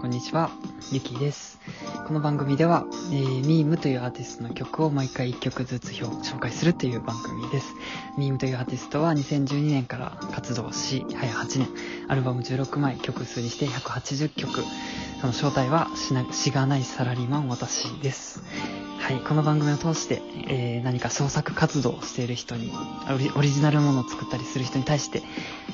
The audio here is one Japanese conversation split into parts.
こんにちは。ゆきです。この番組では、えー、ミームというアーティストの曲を毎回1曲ずつ表紹介するという番組です。ミームというアーティストは2012年から活動し、早8年、アルバム16枚、曲数にして180曲。その正体はしな、しがないサラリーマン私です。はい、この番組を通して、えー、何か創作活動をしている人にオリ、ジナルものを作ったりする人に対して、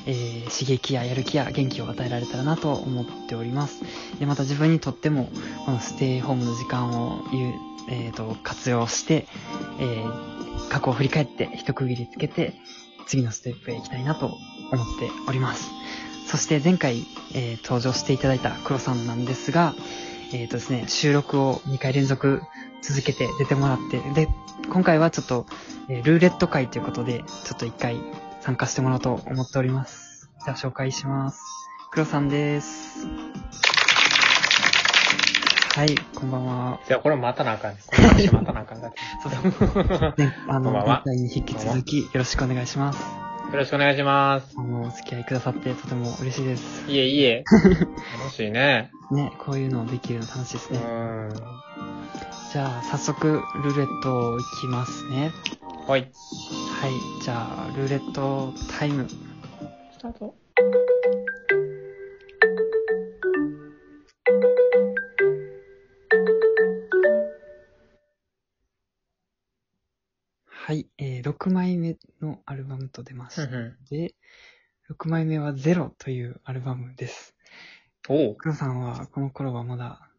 えー、刺激ややる気や元気を与えられたらなと思っております。で、また自分にとっても、このステイホームの時間を、えー、と活用して、えー、過去を振り返って一区切りつけて、次のステップへ行きたいなと思っております。そして前回、えー登場していただいた黒さんなんですが、えっ、とですね、収録を2回連続続けて出てもらって、で、今回はちょっと、えールーレット会ということで、ちょっと1回参加してもらおうと思っております。じゃあ紹介します。黒さんです。はい、こんばんは。じゃあこれ待たなあかんね。この話待たなあかんだって。そうそう。ね、あの、こんばんは前回に引き続きよろしくお願いします。よろしくお願いします。あの、お付き合いくださってとても嬉しいです。いえいえ。楽しいね。ね、こういうのできるの楽しいですうね。ん。じゃあ、早速、ルーレットいきますね。はい。はい、じゃあ、ルーレットタイム。スタート。はい、えー、6枚目のアルバムと出ましうんうて、で、6枚目はゼロというアルバムです。ん。おう。黒さんはこの頃はまだ、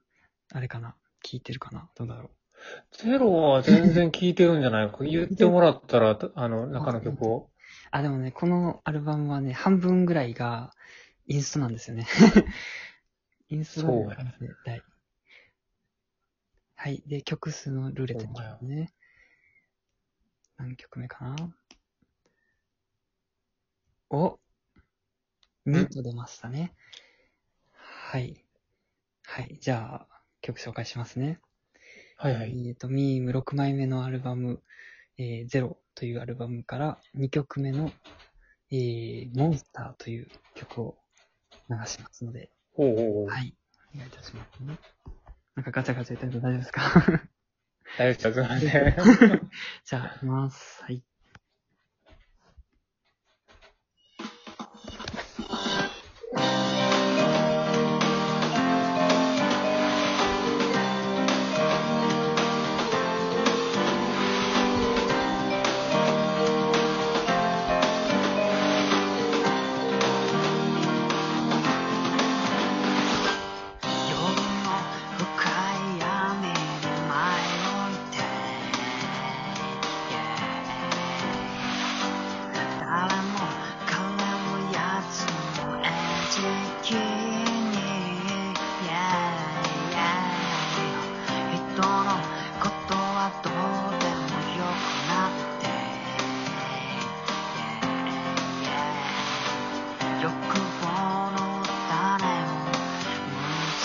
あれかな？聞いてるかな？どうだろゼロは全然聞いてるんじゃない？か。言ってもらったら、あの、中の曲を。うあ、でもね、このアルバムはね、半分ぐらいがインストなんですよね。インストなんですね。はい。はい。で、曲数のルーレットに行きますね。何曲目かな？お !2 と出ましたね。はい。はい。じゃあ、曲紹介しますね。はいはい。えっ、と、ミーム6枚目のアルバム、えー、ゼロというアルバムから2曲目の、えー、モンスターという曲を流しますので、おうおうおう。はい。お願いいたしますね。なんかガチャガチャ言ってると大丈夫ですか？大丈夫です。じゃあ、行きます。はい。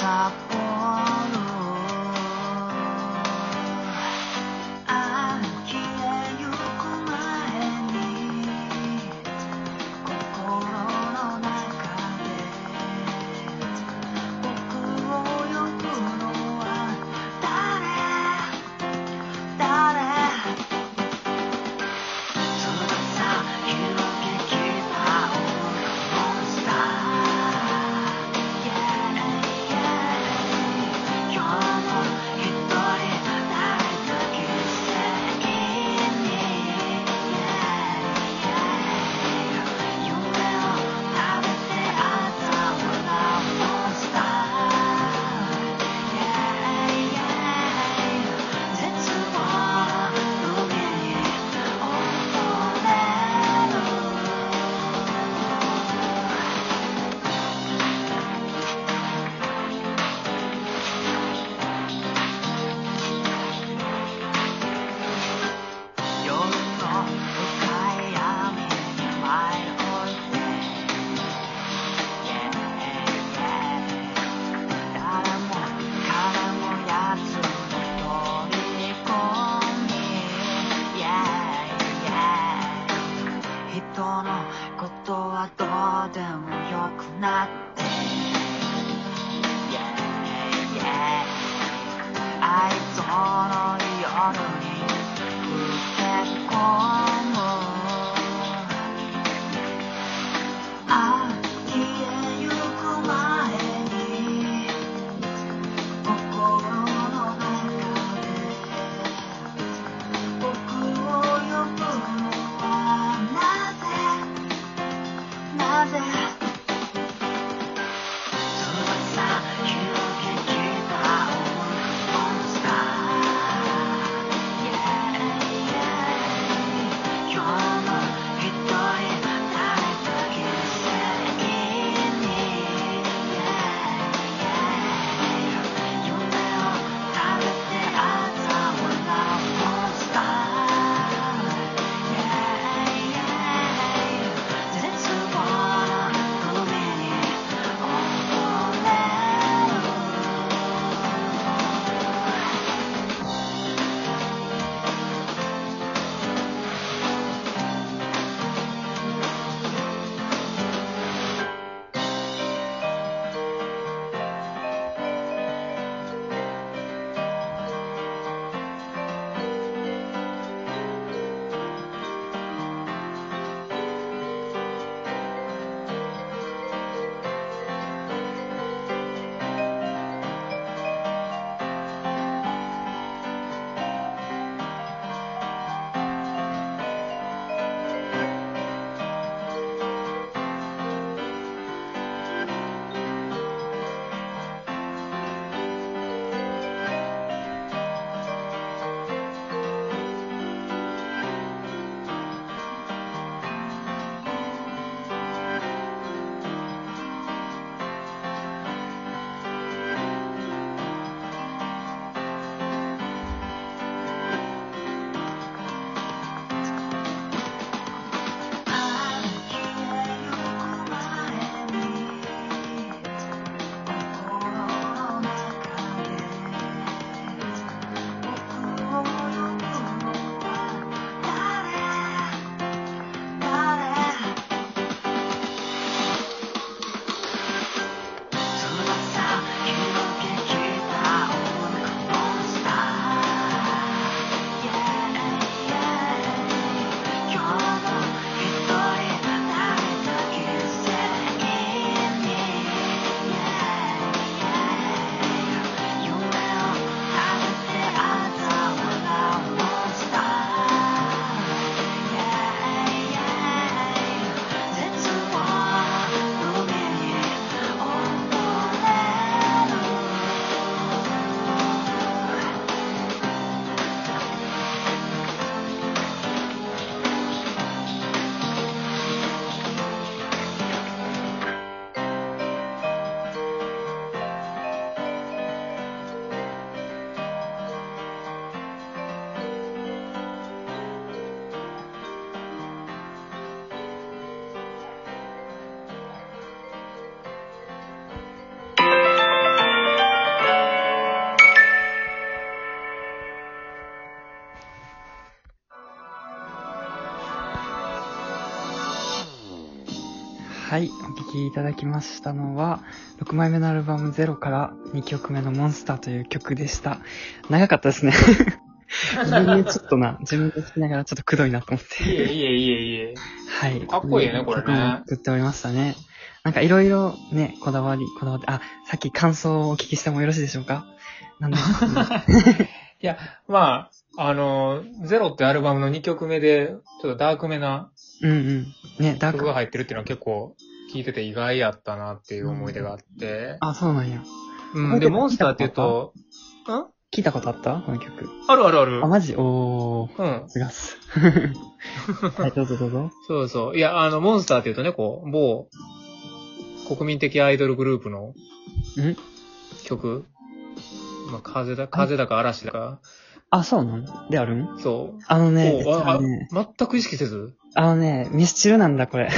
top はい、お聴きいただきましたのは、6枚目のアルバムゼロから2曲目のモンスターという曲でした。長かったですね。ちょっとな、自分で聴きながらちょっとくどいなと思って。いえいえいえいえ。はい。かっこいいねこれね作っておりましたね。なんかいろいろね、こだわり、こだわって、あ、さっき感想をお聞きしてもよろしいでしょうか？なんで、いや、まあ、あの、ゼロってアルバムの2曲目で、ちょっとダークめなうんうん。ね、ダーク曲が入ってるっていうのは結構聞いてて意外やったなっていう思い出があって。あ、そうなんや。うん、で、モンスターって言うと、ん？聞いたことあった？この曲。あるあるあるあ、。マジ？おー。うん。すがっす。はい、どうぞどうぞ。そうそう。いや、あの、モンスターって言うとね、こう、某、国民的アイドルグループのん曲。まあ、風だ、風だか嵐だか。あ、そうなんであるん？そう。あのね、おうああのね、全く意識せず？あのね、ミスチルなんだ、これ。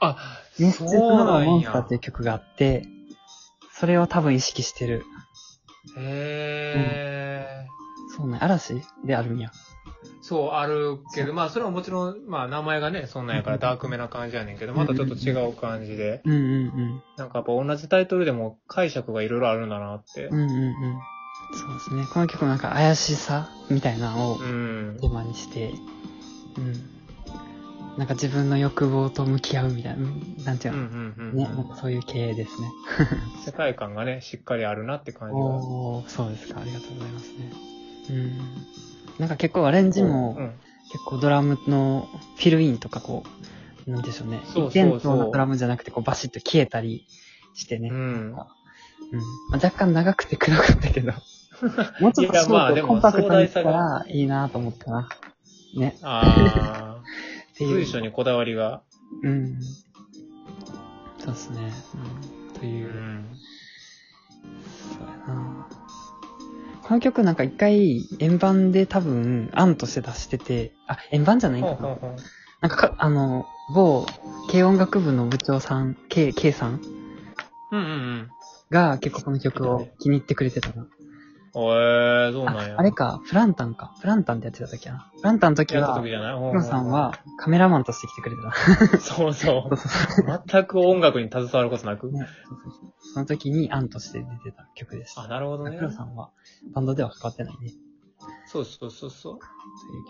あ、ミスチルそうのなんやモンスターっていう曲があって、それを多分意識してる。へそうね、嵐であるんや。ー。そう、あるけど、まあ、それはもちろん、まあ、名前がね、そんなんやからダークめな感じやねんけど、またちょっと違う感じで、うんうんなんかやっぱ同じタイトルでも解釈がいろいろあるんだなってうん。う。んうんうん。そうですね。この曲もなんか怪しさみたいなのをうんテ。ーマにして、うん。なんか自分の欲望と向き合うみたいな、うんなんていううんの、うんうん。ね、なんかそういう系ですね。世界観がね、しっかりあるなって感じが。おー、そうですか。ありがとうございますね。うん。なんか結構アレンジも、うん結構ドラムのフィルインとかこう、なんでしょうね。そうそうそう一点倒なドラムじゃなくてこうバシッと消えたりしてね。うんうんまあ、若干長くて暗かったけど。もうちょっとコンパクトにしたらいいなと思ったな。ね。ああ、いう。随所にこだわりが。うん。そうですね。うん。とういう。ん。そうやなこの曲なんか一回円盤で多分案として出してて、あ、円盤じゃないんかな。ほうほうほうなんかか、あの、某、軽音楽部の部長さん、K、K さんうんうんうん。が結構この曲を気に入ってくれてたな。おえー、そうなんあや。、あれか、フランタンか。フランタンってやってた時やな。フランタンの時はやった時、じゃない？ほうほうヒロさんはカメラマンとして来てくれてた。そうそ そうそうそう。う。全く音楽に携わることなく？ね、そうそうそうその時に案として出てた曲でした。あ、なるほどねヒ。ロさんはバンドでは関わってないね。そうそうそうそう。とい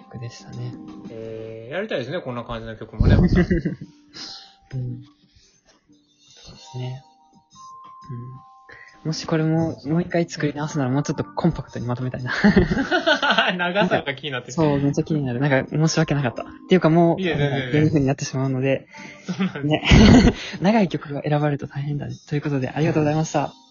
う曲でしたね。えー、やりたいですね、こんな感じの曲もね。ま たうん。そうですね。うん。もしこれも、もう一回作り直すならもうちょっとコンパクトにまとめたいな。長さが気になってそう、めっちゃ気になる。なんか申し訳なかった。っていうかもう、いやいやいやいやこういう風になってしまうので、そうなんですね。長い曲が選ばれると大変だね。ということで、ありがとうございました。